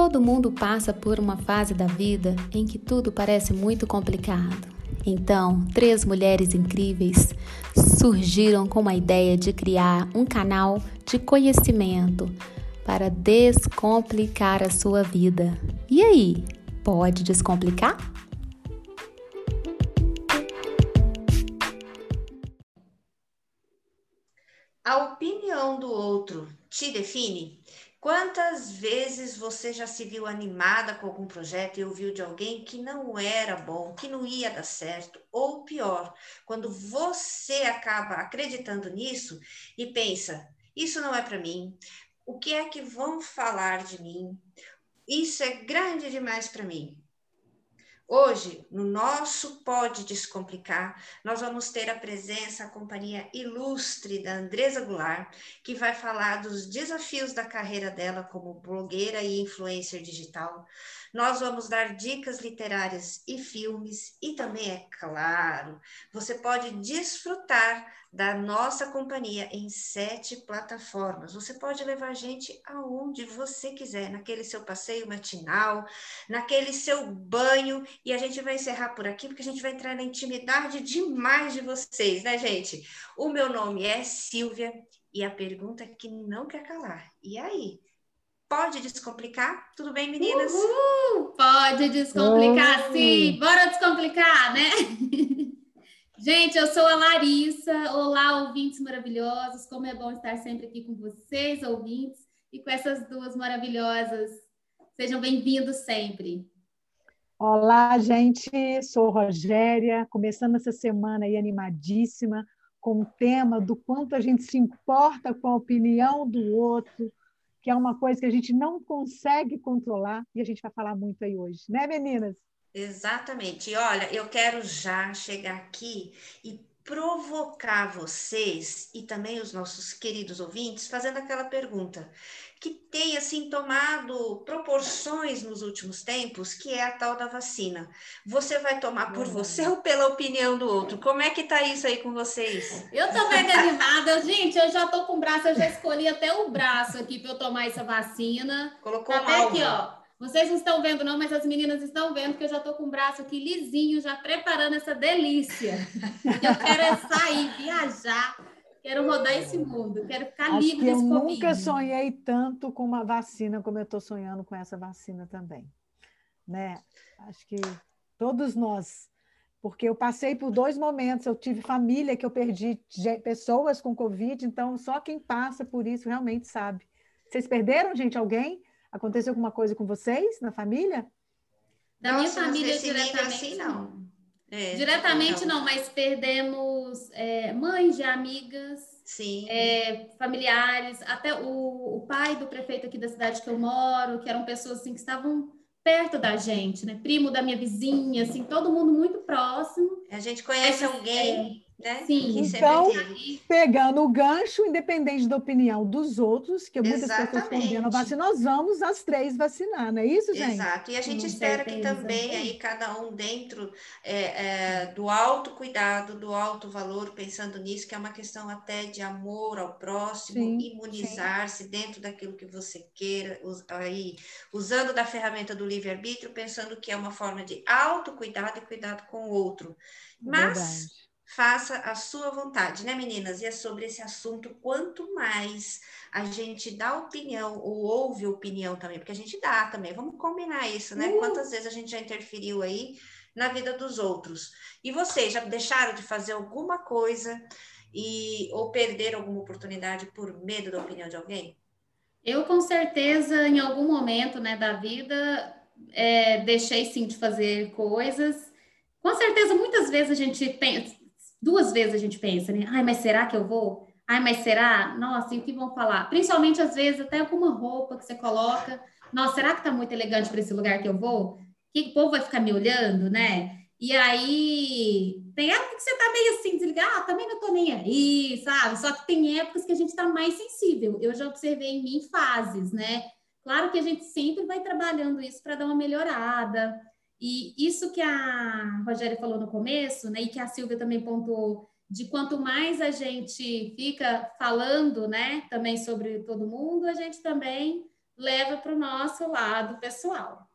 Todo mundo passa por uma fase da vida em que tudo parece muito complicado. Então, três mulheres incríveis surgiram com a ideia de criar um canal de conhecimento para descomplicar a sua vida. E aí, pode descomplicar? A opinião do outro te define? Quantas vezes você já se viu animada com algum projeto e ouviu de alguém que não era bom, que não ia dar certo, ou pior, quando você acaba acreditando nisso e pensa: isso não é para mim, o que é que vão falar de mim? Isso é grande demais para mim. Hoje, no nosso Pode Descomplicar, nós vamos ter a presença, a companhia ilustre da Andresa Goulart, que vai falar dos desafios da carreira dela como blogueira e influencer digital. Nós vamos dar dicas literárias e filmes, e também, é claro, você pode desfrutar da nossa companhia em sete plataformas. Você pode levar a gente aonde você quiser, naquele seu passeio matinal, naquele seu banho, e a gente vai encerrar por aqui, porque a gente vai entrar na intimidade demais de vocês, né, gente? O meu nome é Silvia, e a pergunta é que não quer calar. E aí? Pode descomplicar? Tudo bem, meninas? Uhul! Pode descomplicar, sim! Bora descomplicar, né? Gente, eu sou a Larissa. Olá, ouvintes maravilhosos. Como é bom estar sempre aqui com vocês, ouvintes, e com essas duas maravilhosas. Sejam bem-vindos sempre. Olá, gente. Sou Rogéria, começando essa semana aí animadíssima com o tema do quanto a gente se importa com a opinião do outro, que é uma coisa que a gente não consegue controlar e a gente vai falar muito aí hoje, né, meninas? Exatamente. E olha, eu quero já chegar aqui e provocar vocês e também os nossos queridos ouvintes fazendo aquela pergunta que tem assim tomado proporções nos últimos tempos, que é a tal da vacina. Você vai tomar por você ou pela opinião do outro? Como é que tá isso aí com vocês? Eu tô mega animada. Gente, eu já tô com o braço, eu já escolhi até o braço aqui para eu tomar essa vacina. Colocou tá até alvo. aqui, ó. Vocês não estão vendo, não, mas as meninas estão vendo que eu já estou com o braço aqui lisinho, já preparando essa delícia. Eu quero é sair, viajar, quero rodar esse mundo, quero ficar Acho livre que eu desse nunca Covid. sonhei tanto com uma vacina como eu estou sonhando com essa vacina também. Né? Acho que todos nós. Porque eu passei por dois momentos, eu tive família que eu perdi pessoas com Covid, então só quem passa por isso realmente sabe. Vocês perderam, gente, alguém? Aconteceu alguma coisa com vocês na família? Da minha Nossa, família nesse nível diretamente assim, não. É, Diretamente então, não, mas perdemos é, mães de amigas, Sim. é, familiares, até o, o pai do prefeito aqui da cidade que eu moro, que eram pessoas assim que estavam perto da gente, né? Primo da minha vizinha, assim, todo mundo muito próximo. A gente conhece alguém, né? sim. que Então. Pegando o gancho, independente da opinião dos outros, que muitas pessoas Exatamente. condenam a vacina, nós vamos as três vacinar, não é isso, gente? Exato, e a gente Com espera que certeza. também aí cada um dentro é, é, do autocuidado, do alto valor, pensando nisso, que é uma questão até de amor ao próximo, imunizar-se dentro daquilo que você queira, aí, usando da ferramenta do livre-arbítrio, pensando que é uma forma de autocuidado e cuidado com o outro. Mas Verdade. Faça a sua vontade, né, meninas? E é sobre esse assunto, quanto mais a gente dá opinião ou ouve opinião também, porque a gente dá também, vamos combinar isso, né? Uh! Quantas vezes a gente já interferiu aí na vida dos outros? E vocês já deixaram de fazer alguma coisa e ou perderam alguma oportunidade por medo da opinião de alguém? Eu, com certeza, em algum momento né, da vida, é, deixei sim de fazer coisas. Com certeza, muitas vezes a gente pensa, duas vezes a gente pensa, né? Ai, mas será que eu vou? Ai, mas será? Nossa, e o que vão falar? Principalmente, às vezes, até alguma roupa que você coloca. Nossa, será que tá muito elegante para esse lugar que eu vou? Que o povo vai ficar me olhando, né? E aí, tem época que você tá meio assim, desligado, ah, também não tô nem aí, sabe? Só que tem épocas que a gente tá mais sensível. Eu já observei em mim fases, né? Claro que a gente sempre vai trabalhando isso para dar uma melhorada. E isso que a Rogéria falou no começo, né? E que a Silvia também pontuou, de quanto mais a gente fica falando, né? Também sobre todo mundo, a gente também leva para o nosso lado pessoal.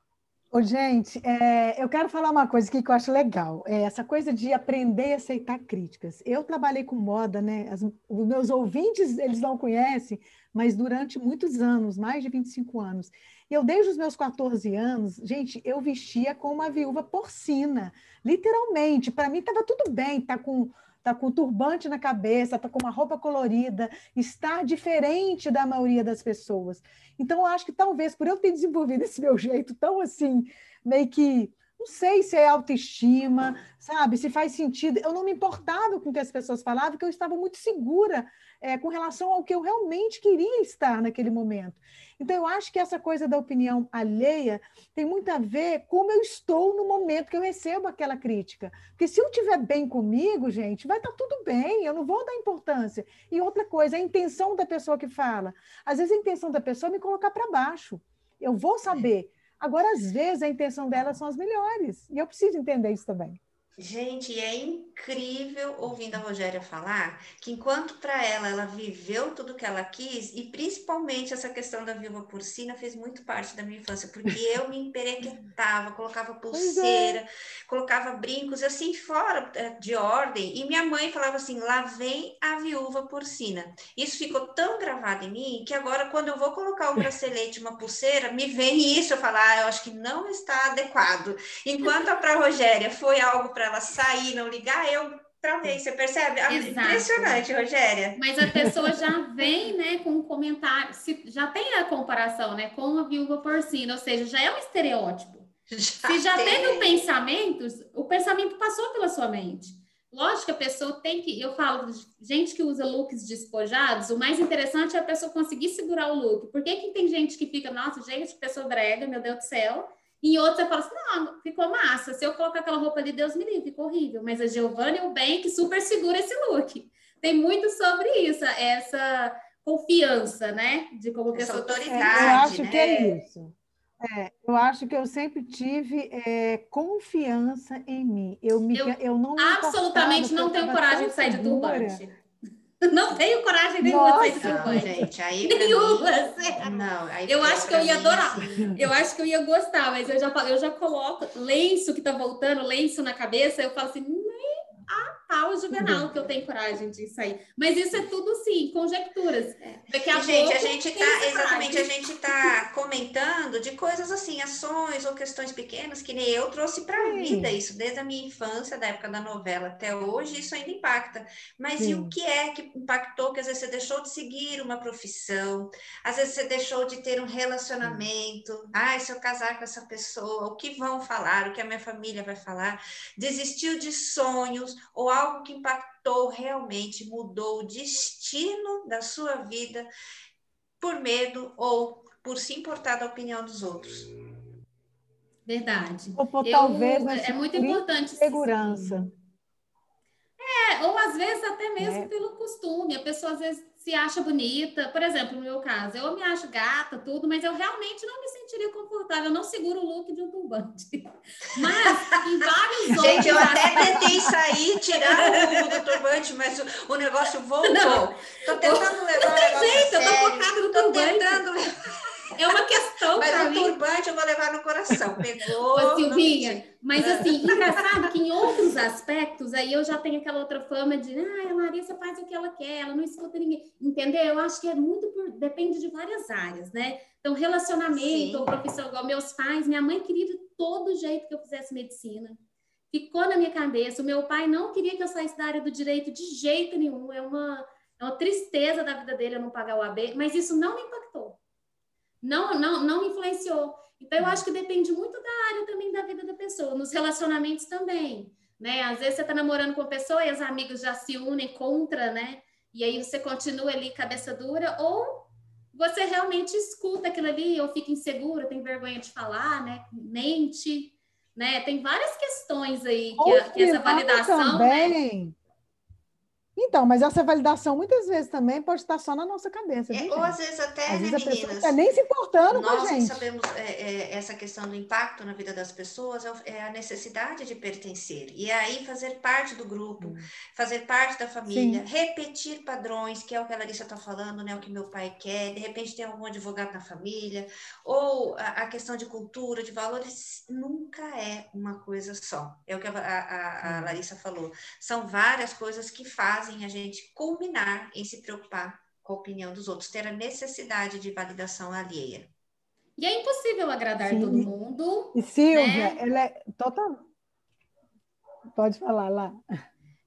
Ô, gente, é, eu quero falar uma coisa aqui que eu acho legal. É essa coisa de aprender a aceitar críticas. Eu trabalhei com moda, né? As, os meus ouvintes, eles não conhecem, mas durante muitos anos, mais de 25 anos. Eu, desde os meus 14 anos, gente, eu vestia como uma viúva porcina. Literalmente. Para mim estava tudo bem, tá com tá com turbante na cabeça, tá com uma roupa colorida, estar diferente da maioria das pessoas. Então, eu acho que talvez por eu ter desenvolvido esse meu jeito tão assim, meio que não sei se é autoestima, sabe? Se faz sentido. Eu não me importava com o que as pessoas falavam, porque eu estava muito segura é, com relação ao que eu realmente queria estar naquele momento. Então, eu acho que essa coisa da opinião alheia tem muito a ver com como eu estou no momento que eu recebo aquela crítica. Porque se eu estiver bem comigo, gente, vai estar tudo bem, eu não vou dar importância. E outra coisa, a intenção da pessoa que fala. Às vezes a intenção da pessoa é me colocar para baixo. Eu vou saber. Agora, às vezes, a intenção delas são as melhores. E eu preciso entender isso também. Gente, é incrível ouvindo a Rogéria falar que enquanto para ela ela viveu tudo que ela quis e principalmente essa questão da viúva porcina fez muito parte da minha infância, porque eu me emperequetava, colocava é. pulseira, é. colocava brincos assim fora eh, de ordem e minha mãe falava assim: "Lá vem a viúva porcina". Isso ficou tão gravado em mim que agora quando eu vou colocar um bracelete, uma pulseira, me vem isso, eu falo: "Ah, eu acho que não está adequado". Enquanto a para Rogéria foi algo para ela sair, não ligar, eu travei. Você percebe? Ah, Exato. Impressionante, Rogéria. Mas a pessoa já vem, né, com um comentário, se, já tem a comparação, né, com a viúva porcina, ou seja, já é um estereótipo. Já se já tem. teve o pensamento, o pensamento passou pela sua mente. Lógico que a pessoa tem que, eu falo, gente que usa looks despojados, o mais interessante é a pessoa conseguir segurar o look. Por que, que tem gente que fica, nossa, gente, pessoa brega, meu Deus do céu, e outros você fala assim, não, ficou massa. Se eu colocar aquela roupa ali, Deus me livre, ficou horrível. Mas a Giovanna e o Bank super segura esse look. Tem muito sobre isso, essa confiança, né? De como pessoa autoridade. É, eu acho né? que é isso. É, eu acho que eu sempre tive é, confiança em mim. Eu, me, eu, eu não absolutamente não tenho coragem de sair de turbante. Não tenho coragem nenhuma Nossa, de sair não, gente, aí nenhuma. Mim, não, aí eu acho que eu ia adorar. Assim. Eu acho que eu ia gostar, mas eu já, eu já coloco lenço que tá voltando, lenço na cabeça, eu falo assim, nem a pau juvenal que eu tenho coragem de sair. Mas isso é tudo sim, conjecturas. É. Daqui a gente, pouco, a gente tá, exatamente, a gente tá comentando de coisas assim, ações ou questões pequenas que nem eu trouxe para a vida isso desde a minha infância, da época da novela até hoje, isso ainda impacta. Mas sim. e o que é que impactou que às vezes você deixou de seguir uma profissão, às vezes você deixou de ter um relacionamento. Ai, se eu casar com essa pessoa, o que vão falar, o que a minha família vai falar? Desistiu de sonhos ou algo que impactou realmente, mudou o destino da sua vida por medo ou por se importar da opinião dos outros. Verdade. Ou por, Eu, talvez é muito importante segurança. É, ou às vezes até mesmo é. pelo costume. A pessoa às vezes se acha bonita. Por exemplo, no meu caso, eu me acho gata, tudo, mas eu realmente não me sentiria confortável. Eu não seguro o look de um turbante. Mas em vários outros. Gente, eu até tentei sair, tirar o, do turbante, mas o, o negócio voltou. Não. Tô tentando levar não tem jeito, eu tô focada no tô turbante. Tentando... É uma questão Mas o turbante eu vou levar no coração. Pegou. Ô, Silvinha, mas assim, engraçado que em outros aspectos, aí eu já tenho aquela outra fama de, ah, a Larissa faz o que ela quer, ela não escuta ninguém. Entendeu? Eu acho que é muito por, depende de várias áreas, né? Então, relacionamento, ou profissão, igual meus pais, minha mãe queria de todo jeito que eu fizesse medicina. Ficou na minha cabeça. O meu pai não queria que eu saísse da área do direito de jeito nenhum. É uma, é uma tristeza da vida dele eu não pagar o AB, mas isso não me impactou não, não, não influenciou. Então, eu acho que depende muito da área também da vida da pessoa, nos relacionamentos também, né? Às vezes você está namorando com a pessoa e os amigos já se unem contra, né? E aí você continua ali cabeça dura, ou você realmente escuta aquilo ali, ou fica insegura, tem vergonha de falar, né? Mente, né? Tem várias questões aí que, a, que essa validação. Também. Né? Então, mas essa validação muitas vezes também pode estar só na nossa cabeça. É, ou às vezes até, às né, vezes meninas? Pessoa nem se importando com a gente. Nós sabemos é, é, essa questão do impacto na vida das pessoas é, é a necessidade de pertencer. E é aí fazer parte do grupo, hum. fazer parte da família, Sim. repetir padrões, que é o que a Larissa está falando, né? O que meu pai quer, de repente tem algum advogado na família, ou a, a questão de cultura, de valores, nunca é uma coisa só. É o que a, a, a Larissa falou. São várias coisas que fazem fazem a gente culminar em se preocupar com a opinião dos outros, ter a necessidade de validação alheia. E é impossível agradar Sim. todo mundo. E Silvia, né? ela é total. Pode falar lá.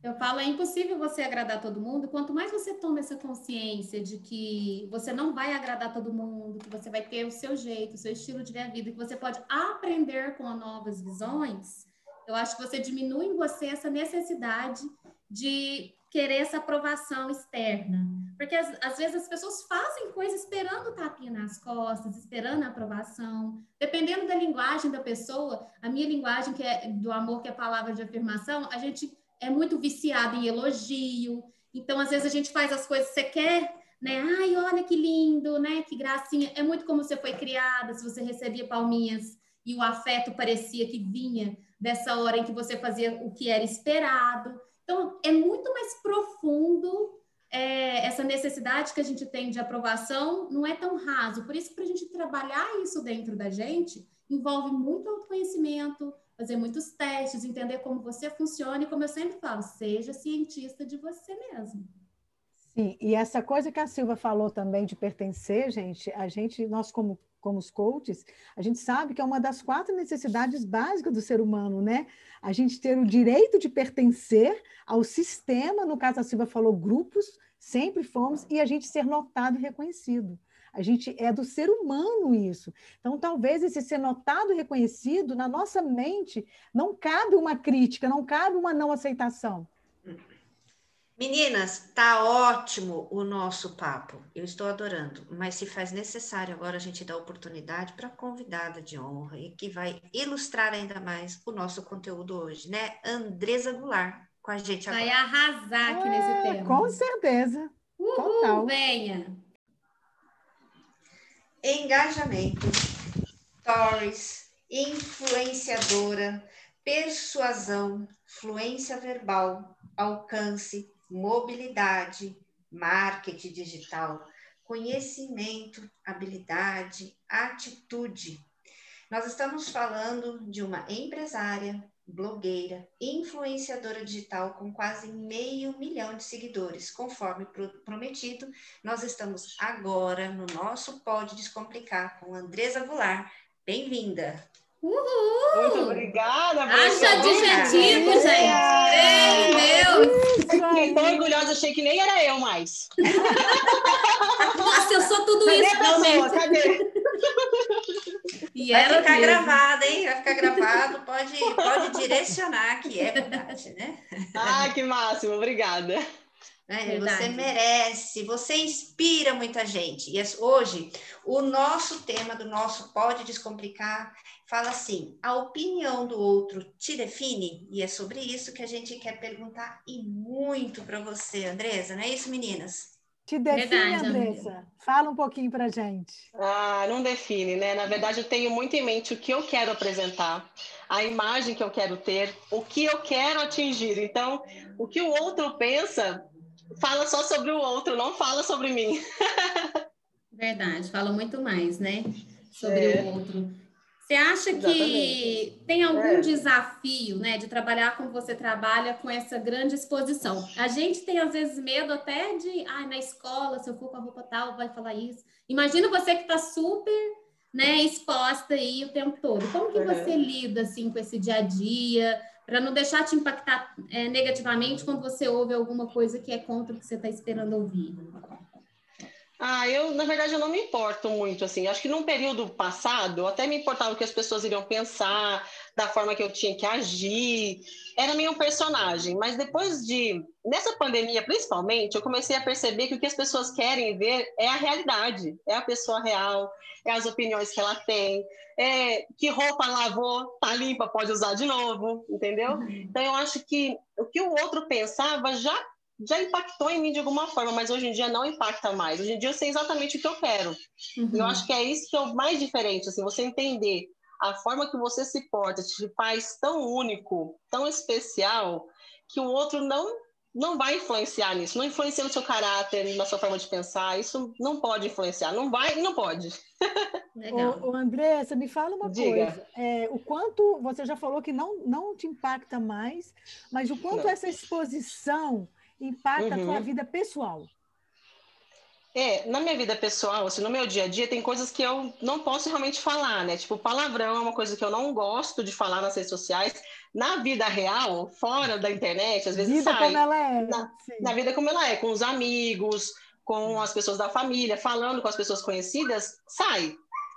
Eu falo, é impossível você agradar todo mundo. Quanto mais você toma essa consciência de que você não vai agradar todo mundo, que você vai ter o seu jeito, o seu estilo de ver a vida, que você pode aprender com novas visões, eu acho que você diminui em você essa necessidade de querer essa aprovação externa. Porque às, às, vezes as pessoas fazem coisas esperando tapinha nas costas, esperando a aprovação. Dependendo da linguagem da pessoa, a minha linguagem, que é do amor, que é a palavra de afirmação, a gente é muito viciado em elogio. Então, às vezes, a gente faz as coisas que você quer, né? Ai, olha que lindo, né? Que gracinha. É muito como você foi criada, se você recebia palminhas e o afeto parecia que vinha dessa hora em que você fazia o que era esperado. Então, é muito mais profundo é, essa necessidade que a gente tem de aprovação, não é tão raso. Por isso, para a gente trabalhar isso dentro da gente, envolve muito autoconhecimento, fazer muitos testes, entender como você funciona e, como eu sempre falo, seja cientista de você mesmo. Sim, e essa coisa que a Silva falou também de pertencer, gente, a gente, nós como como os coaches, a gente sabe que é uma das quatro necessidades básicas do ser humano, né? A gente ter o direito de pertencer ao sistema, no caso a Silva falou grupos, sempre fomos, e a gente ser notado e reconhecido. A gente é do ser humano isso. Então, talvez esse ser notado e reconhecido, na nossa mente, não cabe uma crítica, não cabe uma não aceitação. Meninas, tá ótimo o nosso papo. Eu estou adorando, mas se faz necessário agora a gente dar oportunidade para a convidada de honra e que vai ilustrar ainda mais o nosso conteúdo hoje, né? Andresa Goulart com a gente agora. Vai arrasar aqui é, nesse tema. Com certeza. Uhul, Total. venha. Engajamento, stories, influenciadora, persuasão, fluência verbal, alcance, mobilidade, marketing digital, conhecimento, habilidade, atitude. Nós estamos falando de uma empresária, blogueira, influenciadora digital com quase meio milhão de seguidores. Conforme prometido, nós estamos agora no nosso Pode Descomplicar com Andresa Goulart. Bem-vinda! Uhul! Muito obrigada, Acha adjetivo, gente! Meu Deus! Fiquei tão orgulhosa, achei que nem era eu mais. Nossa, eu sou tudo cadê isso, realmente. Cadê? E Vai ficar mesmo. gravado, hein? Vai ficar gravado, pode, pode direcionar que é verdade, né? Ah, que máximo, obrigada. Né? Você merece, você inspira muita gente. E hoje, o nosso tema do nosso Pode Descomplicar fala assim: a opinião do outro te define? E é sobre isso que a gente quer perguntar e muito para você, Andresa, não é isso, meninas? Te define, Verdade, Andressa? Fala um pouquinho para gente. Ah, não define, né? Na verdade, eu tenho muito em mente o que eu quero apresentar, a imagem que eu quero ter, o que eu quero atingir. Então, o que o outro pensa fala só sobre o outro, não fala sobre mim. Verdade, fala muito mais, né? Sobre é. o outro. Você acha Exatamente. que tem algum é. desafio, né, de trabalhar como você trabalha com essa grande exposição? A gente tem às vezes medo até de, ah, na escola, se eu for com a roupa tal, vai falar isso. Imagina você que está super, né, exposta aí o tempo todo. Como que você lida assim com esse dia a dia? para não deixar te impactar é, negativamente quando você ouve alguma coisa que é contra o que você está esperando ouvir? Ah, eu, na verdade, eu não me importo muito, assim. Acho que num período passado, eu até me importava o que as pessoas iriam pensar, da forma que eu tinha que agir. Era meio um personagem. Mas depois de... Nessa pandemia, principalmente, eu comecei a perceber que o que as pessoas querem ver é a realidade. É a pessoa real, é as opiniões que ela tem, é que roupa lavou, tá limpa, pode usar de novo, entendeu? Uhum. Então, eu acho que o que o outro pensava já já impactou em mim de alguma forma, mas hoje em dia não impacta mais. Hoje em dia eu sei exatamente o que eu quero. Uhum. Eu acho que é isso que é o mais diferente, assim, você entender a forma que você se porta te faz tão único, tão especial, que o outro não não vai influenciar nisso, não influencia no seu caráter, na sua forma de pensar, isso não pode influenciar, não vai não pode. Legal. Ô, ô Andressa, me fala uma Diga. coisa, é, o quanto, você já falou que não, não te impacta mais, mas o quanto não. essa exposição impacta uhum. a tua uhum. vida pessoal? É, na minha vida pessoal, assim, no meu dia a dia, tem coisas que eu não posso realmente falar, né? Tipo, palavrão é uma coisa que eu não gosto de falar nas redes sociais. Na vida real, fora da internet, às vezes vida sai. Como ela é. Na, na, vida como ela é, com os amigos, com as pessoas da família, falando com as pessoas conhecidas, sai.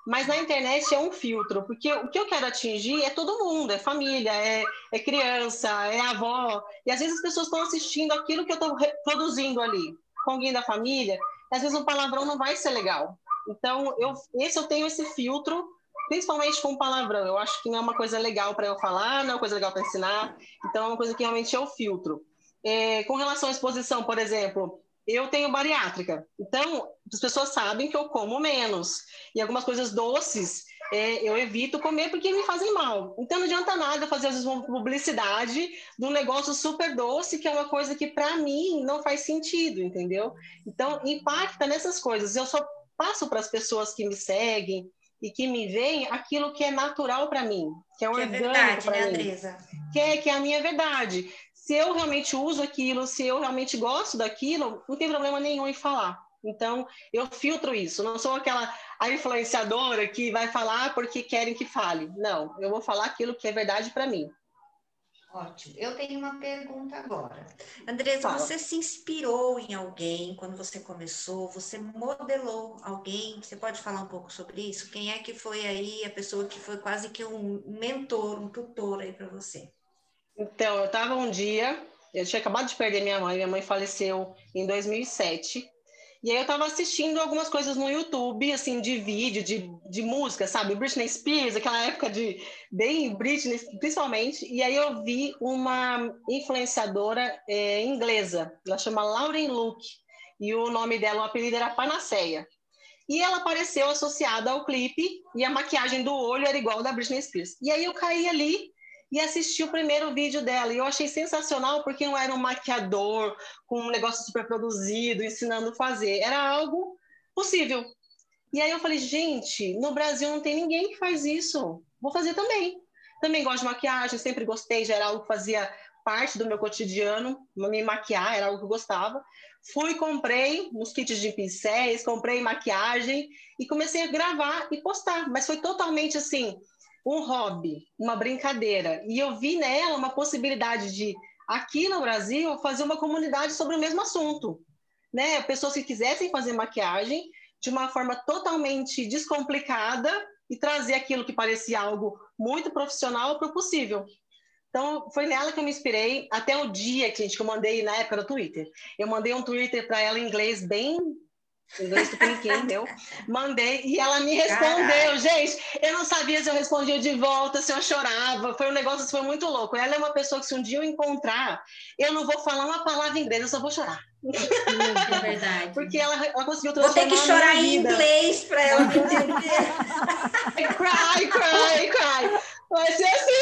Mas na internet é um filtro, porque o que eu quero atingir é todo mundo, é família, é, é criança, é avó. E às vezes as pessoas estão assistindo aquilo que eu estou produzindo ali, com alguém da família às vezes um palavrão não vai ser legal. Então, eu, esse eu tenho esse filtro, principalmente com palavrão. Eu acho que não é uma coisa legal para eu falar, não é uma coisa legal para ensinar. Então, é uma coisa que realmente eu filtro. É, com relação à exposição, por exemplo, eu tenho bariátrica. Então, as pessoas sabem que eu como menos. E algumas coisas doces é, eu evito comer porque me fazem mal. Então não adianta nada fazer às vezes uma publicidade de um negócio super doce, que é uma coisa que para mim não faz sentido, entendeu? Então impacta nessas coisas. Eu só passo para as pessoas que me seguem e que me veem aquilo que é natural para mim, que é orgânico que é verdade, né, mim, Andresa? Que é, que é a minha verdade. Se eu realmente uso aquilo, se eu realmente gosto daquilo, não tem problema nenhum em falar. Então, eu filtro isso. Não sou aquela a influenciadora que vai falar porque querem que fale. Não, eu vou falar aquilo que é verdade para mim. Ótimo. Eu tenho uma pergunta agora. Andresa, Fala. você se inspirou em alguém quando você começou? Você modelou alguém? Você pode falar um pouco sobre isso? Quem é que foi aí a pessoa que foi quase que um mentor, um tutor aí para você? Então, eu estava um dia, eu tinha acabado de perder minha mãe, minha mãe faleceu em 2007. E aí eu tava assistindo algumas coisas no YouTube, assim, de vídeo, de, de música, sabe? Britney Spears, aquela época de bem Britney, principalmente. E aí eu vi uma influenciadora é, inglesa, ela chama Lauren Luke, e o nome dela, o apelido era Panaceia. E ela apareceu associada ao clipe, e a maquiagem do olho era igual da Britney Spears. E aí eu caí ali e assisti o primeiro vídeo dela. E eu achei sensacional porque não era um maquiador com um negócio super produzido, ensinando a fazer. Era algo possível. E aí eu falei, gente, no Brasil não tem ninguém que faz isso. Vou fazer também. Também gosto de maquiagem, sempre gostei, já era algo que fazia parte do meu cotidiano, me maquiar era algo que eu gostava. Fui, comprei uns kits de pincéis, comprei maquiagem e comecei a gravar e postar. Mas foi totalmente assim, um hobby, uma brincadeira. E eu vi nela uma possibilidade de, aqui no Brasil, fazer uma comunidade sobre o mesmo assunto. Né? Pessoas que quisessem fazer maquiagem de uma forma totalmente descomplicada e trazer aquilo que parecia algo muito profissional para o possível. Então, foi nela que eu me inspirei até o dia gente, que eu mandei na época do Twitter. Eu mandei um Twitter para ela em inglês bem inglês tupiniquim, meu. Mandei e ela me respondeu. Caralho. Gente, eu não sabia se eu respondia de volta, se eu chorava. Foi um negócio que foi muito louco. Ela é uma pessoa que, se um dia eu encontrar, eu não vou falar uma palavra em inglês, eu só vou chorar. É verdade. Porque ela, ela conseguiu transformar Vou ter que chorar em inglês para ela entender. cry, cry, cry. Vai ser assim.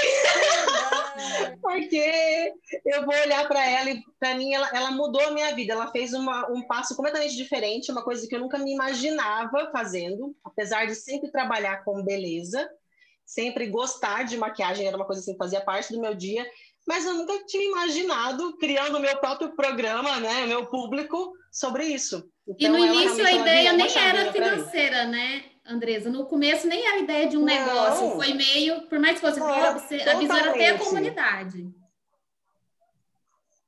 Porque eu vou olhar para ela e, para mim, ela, ela, mudou a minha vida. Ela fez uma, um passo completamente diferente, uma coisa que eu nunca me imaginava fazendo, apesar de sempre trabalhar com beleza, sempre gostar de maquiagem, era uma coisa assim que fazia parte do meu dia. Mas eu nunca tinha imaginado criando o meu próprio programa, né, meu público sobre isso. Então, e no início a ideia nem era financeira, né? Andresa. No começo nem era ideia de um não. negócio, foi meio, por mais que fosse não, a era ter a comunidade.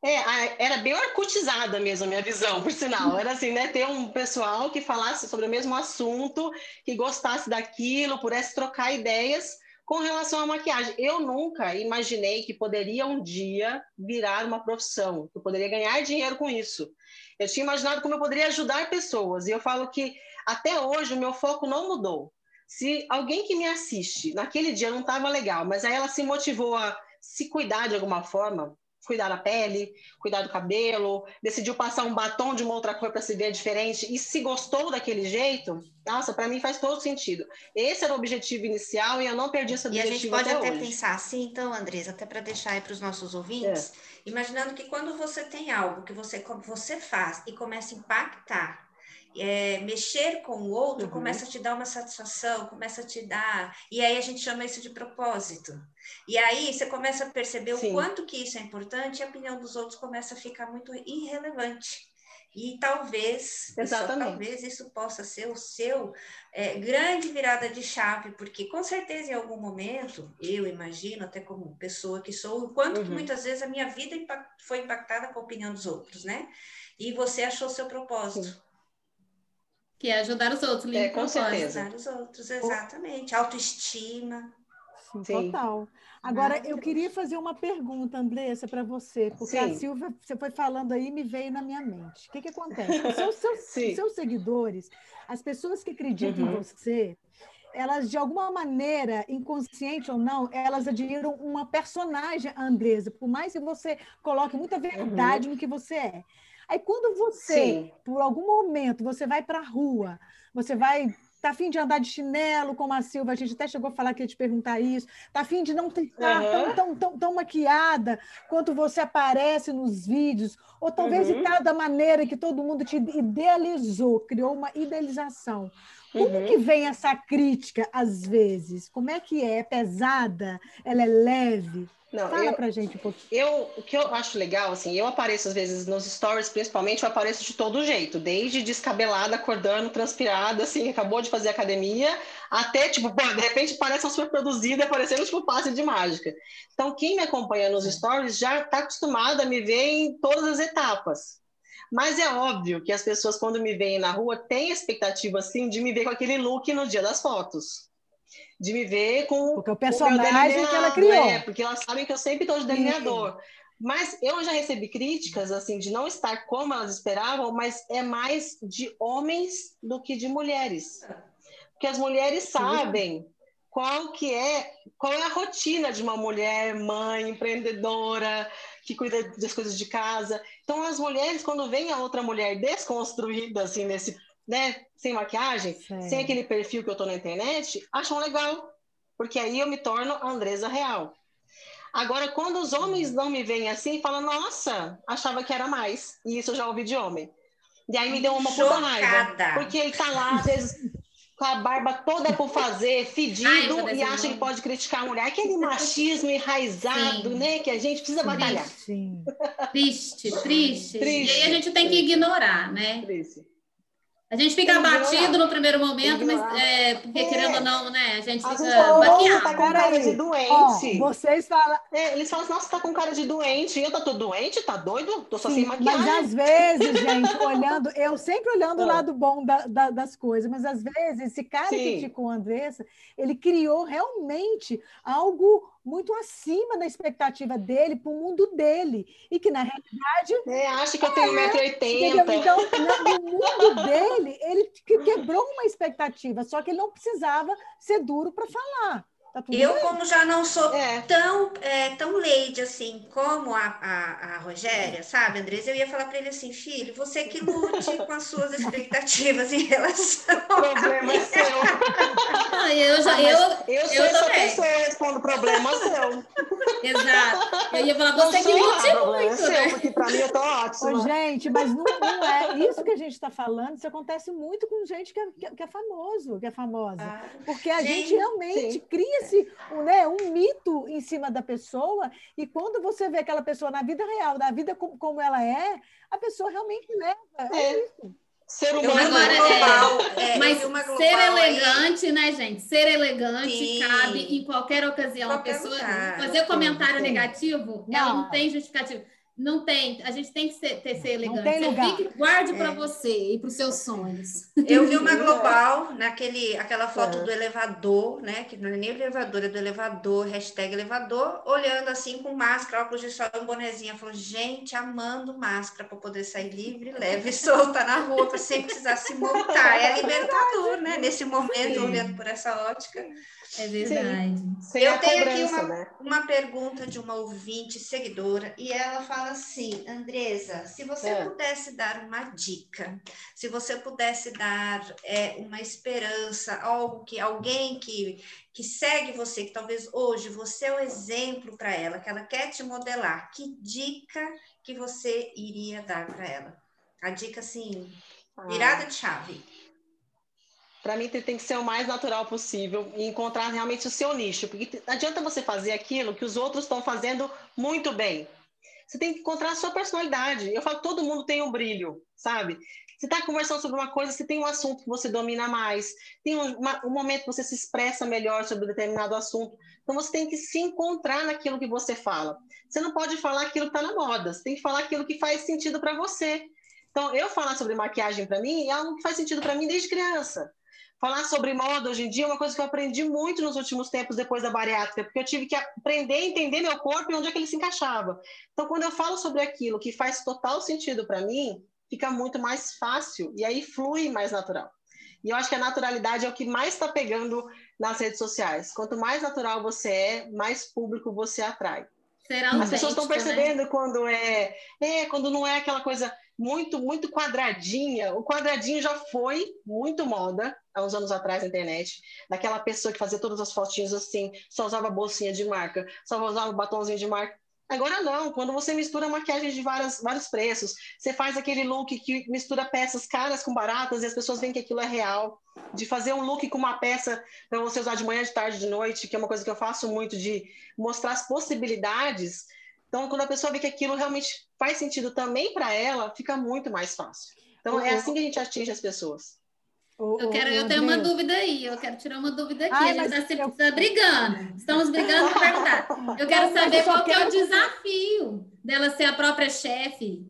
É, era bem arcutizada mesmo a minha visão, por sinal. Era assim, né? Ter um pessoal que falasse sobre o mesmo assunto, que gostasse daquilo, pudesse trocar ideias com relação à maquiagem. Eu nunca imaginei que poderia um dia virar uma profissão, que eu poderia ganhar dinheiro com isso. Eu tinha imaginado como eu poderia ajudar pessoas. E eu falo que até hoje o meu foco não mudou. Se alguém que me assiste naquele dia não estava legal, mas aí ela se motivou a se cuidar de alguma forma, cuidar da pele, cuidar do cabelo, decidiu passar um batom de uma outra cor para se ver diferente e se gostou daquele jeito, nossa, para mim faz todo sentido. Esse era o objetivo inicial e eu não perdi esse objetivo. E a gente pode até, hoje. pensar assim, então, Andresa, até para deixar aí para os nossos ouvintes, é. imaginando que quando você tem algo que você, você faz e começa a impactar é, mexer com o outro uhum. começa a te dar uma satisfação, começa a te dar. E aí a gente chama isso de propósito. E aí você começa a perceber Sim. o quanto que isso é importante e a opinião dos outros começa a ficar muito irrelevante. E talvez, talvez isso possa ser o seu é, grande virada de chave, porque com certeza em algum momento, eu imagino, até como pessoa que sou, o quanto uhum. que muitas vezes a minha vida foi impactada com a opinião dos outros, né? E você achou seu propósito. Sim. Que é ajudar os outros, é, com certeza. Ajudar os outros, exatamente. Autoestima. Sim, Sim. total. Agora, eu queria fazer uma pergunta, Andressa, para você, porque Sim. a Silvia, você foi falando aí me veio na minha mente. O que, que acontece? Os seus, seus, seus seguidores, as pessoas que acreditam uhum. em você, elas, de alguma maneira, inconsciente ou não, elas admiram uma personagem Andresa, por mais que você coloque muita verdade uhum. no que você é. Aí quando você, Sim. por algum momento, você vai para a rua, você vai tá afim de andar de chinelo, como a Silva, a gente até chegou a falar que ia te perguntar isso, tá afim de não estar uhum. tão, tão, tão, tão, maquiada quanto você aparece nos vídeos, ou talvez uhum. de da maneira que todo mundo te idealizou, criou uma idealização. Como uhum. que vem essa crítica às vezes? Como é que é? É pesada? Ela é leve? Não, Fala eu, pra gente um pouquinho. Eu, o que eu acho legal, assim, eu apareço às vezes nos stories, principalmente, eu apareço de todo jeito, desde descabelada, acordando, transpirada, assim, acabou de fazer academia, até, tipo, pô, de repente parece uma super produzida, parecendo, tipo, passe de mágica. Então, quem me acompanha nos stories já está acostumado a me ver em todas as etapas. Mas é óbvio que as pessoas, quando me veem na rua, têm a expectativa, assim, de me ver com aquele look no dia das fotos de me ver com porque o personagem que ela criou. É, porque elas sabem que eu sempre estou de delineador. Sim. Mas eu já recebi críticas assim de não estar como elas esperavam, mas é mais de homens do que de mulheres. Porque as mulheres sabem qual que é, qual é a rotina de uma mulher mãe, empreendedora, que cuida das coisas de casa. Então as mulheres quando vem a outra mulher desconstruída assim nesse né, sem maquiagem, sem aquele perfil que eu tô na internet, acham legal, porque aí eu me torno a Andresa real. Agora, quando os homens não me veem assim, falam, nossa, achava que era mais. E isso eu já ouvi de homem. E aí me deu uma puta raiva. Porque ele tá lá, às vezes, com a barba toda por fazer, fedido, Ai, e acha que pode criticar a mulher. Aquele machismo enraizado, Sim. né? Que a gente precisa batalhar. Sim. Triste, triste. triste. E aí a gente tem que ignorar, né? Triste. A gente fica abatido no primeiro momento, mas é, porque é. querendo ou não, né? A gente fica baqueado. Tá com cara de doente. Oh, vocês falam. É, eles falam assim, nossa, tá com cara de doente. Eu tô doente, tá doido? Tô só Sim, sem maquiagem. Mas às vezes, gente, olhando, eu sempre olhando o lado bom da, da, das coisas, mas às vezes esse cara Sim. que criticou o Andressa, ele criou realmente algo muito acima da expectativa dele para o mundo dele. E que, na realidade. É, acha que eu tenho 1,80m. É, então, no mundo dele, ele quebrou uma expectativa, só que ele não precisava ser duro para falar. Tá eu, bem? como já não sou é. tão, é, tão lady assim como a, a, a Rogéria, sabe, Andresa? Eu ia falar para ele assim, filho, você que lute com as suas expectativas em relação. O problema é seu. Ah, eu, já, eu, eu sou eu essa também. pessoa, respondo problema seu. Exato. Eu ia falar, você que lute é muito, é seu, né? Porque para mim eu tô ótimo. Ô, gente, mas não, não, é isso que a gente está falando, isso acontece muito com gente que é, que é famoso, que é famosa. Ah, porque a gente, gente realmente sim. cria esse, né, um mito em cima da pessoa, e quando você vê aquela pessoa na vida real, na vida como, como ela é, a pessoa realmente leva. É, é isso. Ser humano Agora, global, é, é, mas ser elegante, aí. né, gente? Ser elegante Sim. cabe em qualquer ocasião. Qualquer a pessoa lugar. fazer comentário Sim. negativo, não. ela não tem justificativo. Não tem, a gente tem que ser, ter, ser elegante. Não tem lugar. Fique, guarde é. para você e para os seus sonhos. Eu vi uma global, naquele, aquela foto é. do elevador, né? Que não é nem elevador, é do elevador, hashtag elevador, olhando assim com máscara, óculos de sol, um bonezinho. Falou, gente, amando máscara para poder sair livre, leve e solta na rua, sem precisar se multar. É libertador, né? Nesse momento, Sim. olhando por essa ótica. É verdade. Sim. Eu tenho aqui uma, né? uma pergunta de uma ouvinte seguidora e ela fala assim, Andresa, se você é. pudesse dar uma dica, se você pudesse dar é, uma esperança, algo que alguém que, que segue você, que talvez hoje você é o exemplo para ela, que ela quer te modelar, que dica que você iria dar para ela? A dica assim, ah. virada de chave para mim tem que ser o mais natural possível e encontrar realmente o seu nicho, porque não adianta você fazer aquilo que os outros estão fazendo muito bem. Você tem que encontrar a sua personalidade. Eu falo, todo mundo tem um brilho, sabe? Você está conversando sobre uma coisa, você tem um assunto que você domina mais, tem um, uma, um momento que você se expressa melhor sobre determinado assunto. Então você tem que se encontrar naquilo que você fala. Você não pode falar aquilo que está na moda, você tem que falar aquilo que faz sentido para você. Então, eu falar sobre maquiagem para mim é algo que faz sentido para mim desde criança. Falar sobre moda hoje em dia é uma coisa que eu aprendi muito nos últimos tempos depois da bariátrica, porque eu tive que aprender a entender meu corpo e onde é que ele se encaixava. Então, quando eu falo sobre aquilo que faz total sentido para mim, fica muito mais fácil e aí flui mais natural. E eu acho que a naturalidade é o que mais está pegando nas redes sociais. Quanto mais natural você é, mais público você atrai. Será As pessoas estão né? percebendo né? quando é, é, quando não é aquela coisa muito, muito quadradinha. O quadradinho já foi muito moda há uns anos atrás na internet. Daquela pessoa que fazia todas as fotinhas assim, só usava bolsinha de marca, só usava batomzinho de marca. Agora não, quando você mistura maquiagem de várias, vários preços, você faz aquele look que mistura peças caras com baratas e as pessoas veem que aquilo é real. De fazer um look com uma peça para você usar de manhã, de tarde, de noite, que é uma coisa que eu faço muito, de mostrar as possibilidades então, quando a pessoa vê que aquilo realmente faz sentido também para ela, fica muito mais fácil. Então, é assim que a gente atinge as pessoas. Eu, quero, eu tenho uma dúvida aí, eu quero tirar uma dúvida aqui. Ai, a gente está sempre eu... tá brigando. Estamos brigando para perguntar. Eu quero Não, saber qual quero... é o desafio dela ser a própria chefe.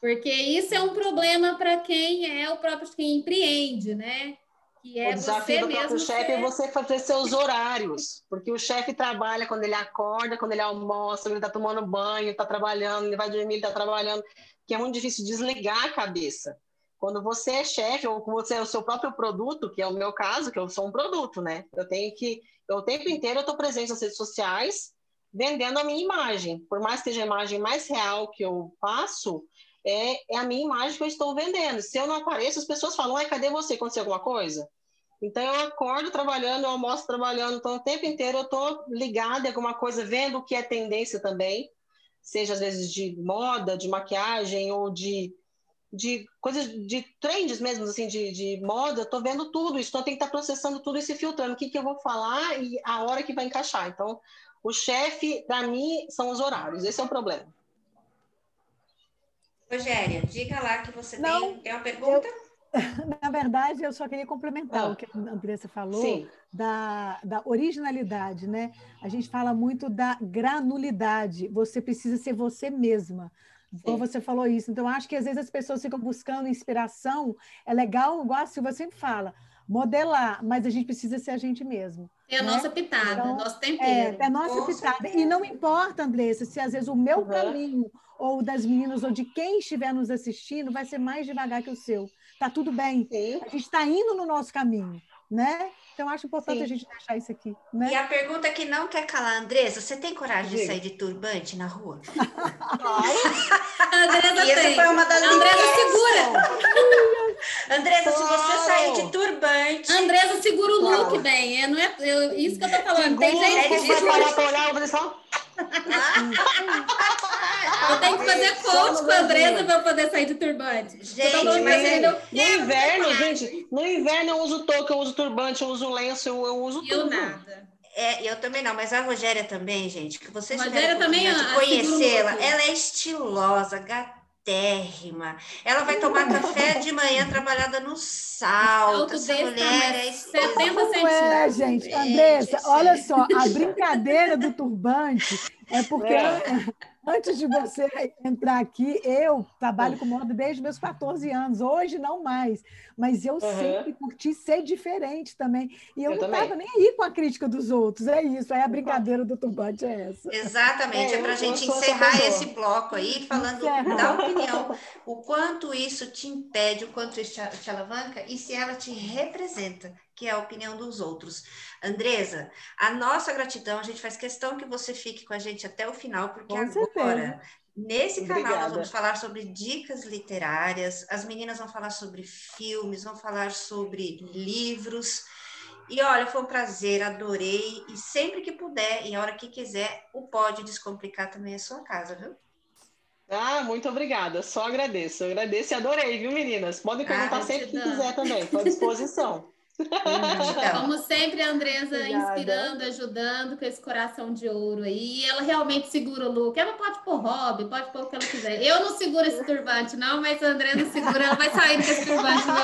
Porque isso é um problema para quem é o próprio quem empreende, né? Que é o desafio do próprio chefe é você fazer seus horários, porque o chefe trabalha quando ele acorda, quando ele almoça, quando ele está tomando banho, está trabalhando, ele vai dormir, está trabalhando, que é muito difícil desligar a cabeça. Quando você é chefe ou você é o seu próprio produto, que é o meu caso, que eu sou um produto, né? Eu tenho que, eu, o tempo inteiro eu estou presente nas redes sociais, vendendo a minha imagem. Por mais que seja a imagem mais real que eu passo, é, é a minha imagem que eu estou vendendo. Se eu não apareço, as pessoas falam, ai, cadê você? Aconteceu alguma coisa? Então, eu acordo trabalhando, eu almoço trabalhando, então o tempo inteiro eu estou ligada em alguma coisa, vendo o que é tendência também, seja às vezes de moda, de maquiagem ou de, de coisas, de trends mesmo, assim, de, de moda, estou vendo tudo isso, então eu tenho que estar processando tudo isso e filtrando o que, que eu vou falar e a hora que vai encaixar. Então, o chefe, para mim, são os horários, esse é o problema. Rogéria, diga lá que você Não, tem, tem uma pergunta. Eu, na verdade, eu só queria complementar ah, o que a Andressa falou da, da originalidade, né? A gente fala muito da granulidade. Você precisa ser você mesma. Como você falou isso. Então, acho que às vezes as pessoas ficam buscando inspiração. É legal, igual a Silvia sempre fala, modelar, mas a gente precisa ser a gente mesmo. É a né? nossa pitada, então, nosso tempero. É, é a nossa pitada. E não importa, Andressa, se às vezes o meu uhum. caminho ou das meninas ou de quem estiver nos assistindo vai ser mais devagar que o seu. Tá tudo bem. Sim. A gente está indo no nosso caminho, né? Então, acho importante Sim. a gente deixar isso aqui. Né? E a pergunta que não quer calar, Andressa, você tem coragem Sim. de sair de turbante na rua? Claro. Andressa e essa tem. foi uma das Andressa segura. Andressa, se você sair de turbante... Andressa segura o look bem. É, não é, eu, isso que eu tô falando. Segura, tem gente que... Vai parar pra olhar, eu vou só... Eu tenho que fazer coach com a Andresa para poder sair de turbante. Gente, mas no, no inverno, gente, no inverno eu uso touca, eu uso turbante, eu uso lenço, eu, eu uso eu tudo. nada. É, eu também não, mas a Rogéria também, gente, que vocês Rogéria também conhecê-la, ela é estilosa, gatérrima. Ela vai tomar café de manhã trabalhada no salto. Essa mulher é 70 centímetros. É, gente, Andressa, olha só, a brincadeira do turbante é porque é. Antes de você entrar aqui, eu trabalho com moda desde meus 14 anos. Hoje não mais, mas eu uhum. sempre curti ser diferente também. E eu, eu não estava nem aí com a crítica dos outros. É isso, aí a brincadeira do turbante é essa. Exatamente, é, é para a gente encerrar esse bloco aí, falando Encerra. da opinião, o quanto isso te impede, o quanto isso te, te alavanca e se ela te representa que é a opinião dos outros. Andresa, a nossa gratidão, a gente faz questão que você fique com a gente até o final, porque com agora, certeza. nesse canal, Obrigada. nós vamos falar sobre dicas literárias, as meninas vão falar sobre filmes, vão falar sobre livros. E olha, foi um prazer, adorei. E sempre que puder, e a hora que quiser, o Pode Descomplicar também é sua casa, viu? Ah, muito obrigada. Só agradeço. Eu agradeço e adorei, viu, meninas? Podem perguntar ah, sempre que quiser também, estou à disposição. Então, como sempre, a Andresa Obrigada. inspirando, ajudando com esse coração de ouro aí. E ela realmente segura o look. Ela pode pôr hobby, pode pôr o que ela quiser. Eu não seguro esse turbante, não, mas a Andresa segura, ela vai sair com esse turbante no.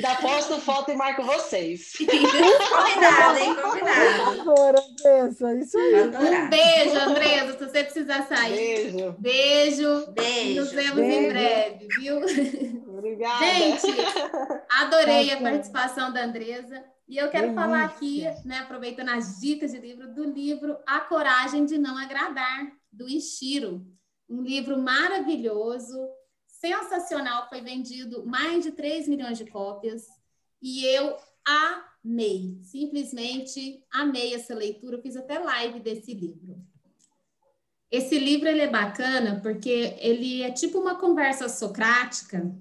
Da posto foto e marco vocês. combinado, hein? Combinado. Adoro, Andressa. Isso aí. Um beijo, Andresa, se você precisar sair. Beijo. Beijo. Beijo. Nos vemos beijo. em breve, viu? Obrigada. Gente, adorei a participação da Andresa. E eu quero Delícia. falar aqui, né, aproveitando as dicas de livro, do livro A Coragem de Não Agradar, do Ishiro. Um livro maravilhoso, sensacional, foi vendido mais de 3 milhões de cópias. E eu amei, simplesmente amei essa leitura. Eu fiz até live desse livro. Esse livro ele é bacana porque ele é tipo uma conversa socrática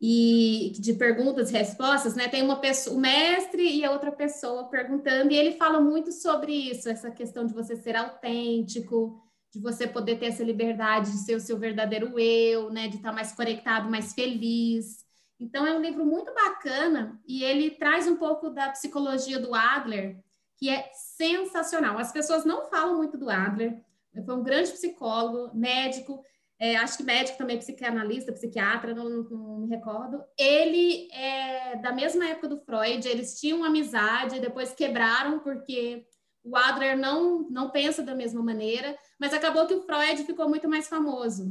e de perguntas e respostas, né? Tem uma pessoa, o mestre e a outra pessoa perguntando, e ele fala muito sobre isso, essa questão de você ser autêntico, de você poder ter essa liberdade de ser o seu verdadeiro eu, né? De estar mais conectado, mais feliz. Então é um livro muito bacana e ele traz um pouco da psicologia do Adler, que é sensacional. As pessoas não falam muito do Adler, foi um grande psicólogo, médico, é, acho que médico também, psicanalista, psiquiatra, não, não, não, me recordo. Ele é da mesma época do Freud, eles tinham amizade, depois quebraram porque o Adler não, não pensa da mesma maneira, mas acabou que o Freud ficou muito mais famoso.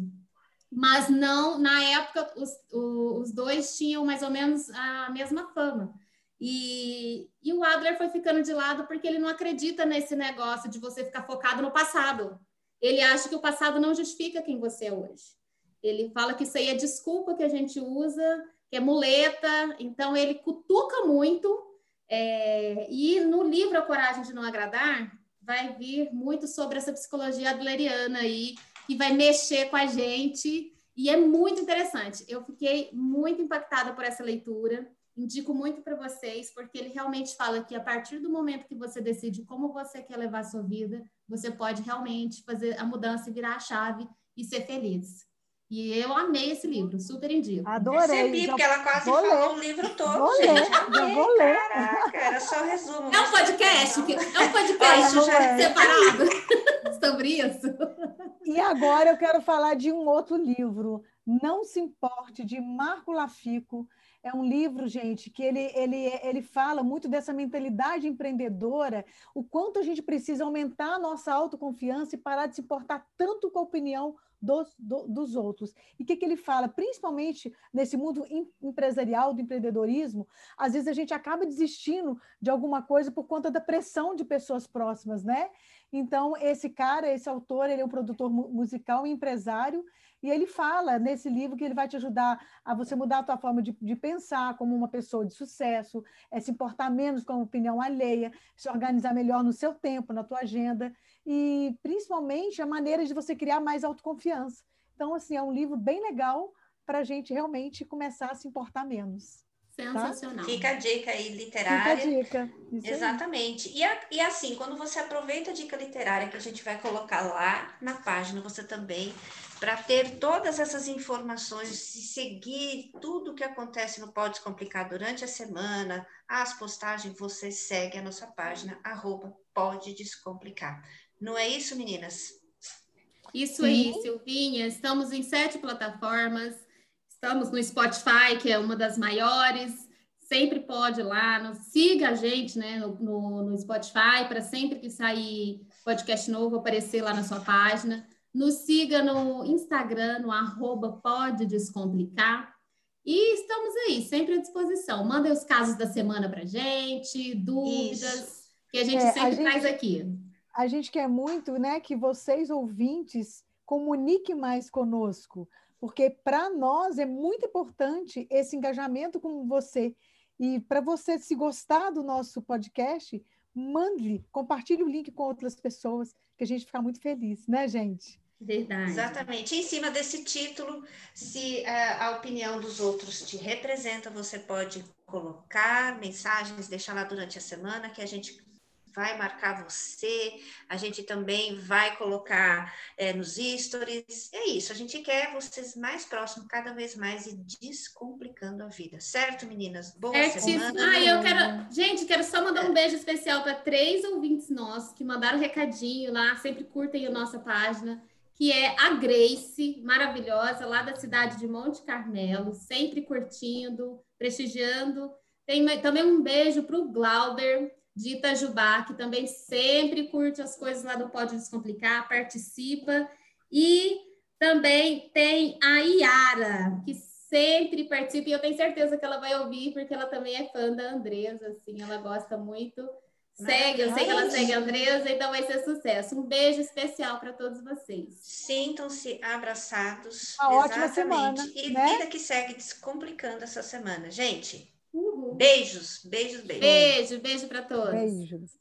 Mas não, na época, os, os dois tinham mais ou menos a mesma fama. E, e o Adler foi ficando de lado porque ele não acredita nesse negócio de você ficar focado no passado. Ele acha que o passado não justifica quem você é hoje. Ele fala que isso aí é desculpa que a gente usa, que é muleta. Então, ele cutuca muito. É... E no livro A Coragem de Não Agradar, vai vir muito sobre essa psicologia adleriana aí, que vai mexer com a gente. E é muito interessante. Eu fiquei muito impactada por essa leitura. Indico muito para vocês, porque ele realmente fala que a partir do momento que você decide como você quer levar a sua vida, você pode realmente fazer a mudança e virar a chave e ser feliz. E eu amei esse livro, super indico. Adorei. Percebi, porque ela quase falou ler. o livro todo, vou gente. Ler, já vou ler. Caraca, era só resumo. É um podcast, é um podcast já separado sobre isso. E agora eu quero falar de um outro livro, Não Se Importe, de Marco Lafico, é um livro, gente, que ele, ele, ele fala muito dessa mentalidade empreendedora, o quanto a gente precisa aumentar a nossa autoconfiança e parar de se importar tanto com a opinião dos, do, dos outros. E o que, que ele fala? Principalmente nesse mundo empresarial, do empreendedorismo, às vezes a gente acaba desistindo de alguma coisa por conta da pressão de pessoas próximas, né? Então, esse cara, esse autor, ele é um produtor musical e empresário, e ele fala nesse livro que ele vai te ajudar a você mudar a tua forma de, de pensar como uma pessoa de sucesso, é se importar menos com a opinião alheia, se organizar melhor no seu tempo, na tua agenda, e principalmente a maneira de você criar mais autoconfiança. Então, assim, é um livro bem legal para a gente realmente começar a se importar menos. Sensacional. Tá? Fica a dica aí literária. Fica a dica. Isso Exatamente. E, a, e assim, quando você aproveita a dica literária que a gente vai colocar lá na página, você também, para ter todas essas informações e seguir tudo o que acontece no Pode Descomplicar durante a semana, as postagens, você segue a nossa página, arroba Pode Descomplicar. Não é isso, meninas? Isso Sim. aí, Silvinha. Estamos em sete plataformas Estamos no Spotify, que é uma das maiores. sempre pode ir lá, siga a gente né, no, no, no Spotify, para sempre que sair podcast novo aparecer lá na sua página. Nos siga no Instagram, no arroba Pode Descomplicar. E estamos aí, sempre à disposição. Mandem os casos da semana para gente, dúvidas, Isso. que a gente é, sempre a gente, traz aqui. A gente quer muito né, que vocês, ouvintes, comuniquem mais conosco, porque para nós é muito importante esse engajamento com você. E para você se gostar do nosso podcast, mande, compartilhe o link com outras pessoas, que a gente fica muito feliz, né, gente? Verdade. Exatamente. Em cima desse título, se uh, a opinião dos outros te representa, você pode colocar mensagens, deixar lá durante a semana, que a gente vai marcar você, a gente também vai colocar é, nos stories. É isso, a gente quer vocês mais próximos, cada vez mais, e descomplicando a vida. Certo, meninas? Boa Certíssimo. semana. Ah, eu quero. Gente, quero só mandar um beijo especial para três ouvintes nossos que mandaram recadinho lá, sempre curtem a nossa página que é a Grace, maravilhosa, lá da cidade de Monte Carmelo, sempre curtindo, prestigiando. Tem também um beijo para o Glauber, de Itajubá, que também sempre curte as coisas lá do Pode Descomplicar, participa. E também tem a Iara, que sempre participa, e eu tenho certeza que ela vai ouvir, porque ela também é fã da Andresa, assim, ela gosta muito. Segue, eu sei que ela segue a Andresa, então vai ser sucesso. Um beijo especial para todos vocês. Sintam-se abraçados. Uma ótima semana. E né? vida que segue descomplicando essa semana. Gente, Uhul. beijos, beijos, beijos. Beijo, beijo para todos. Beijos.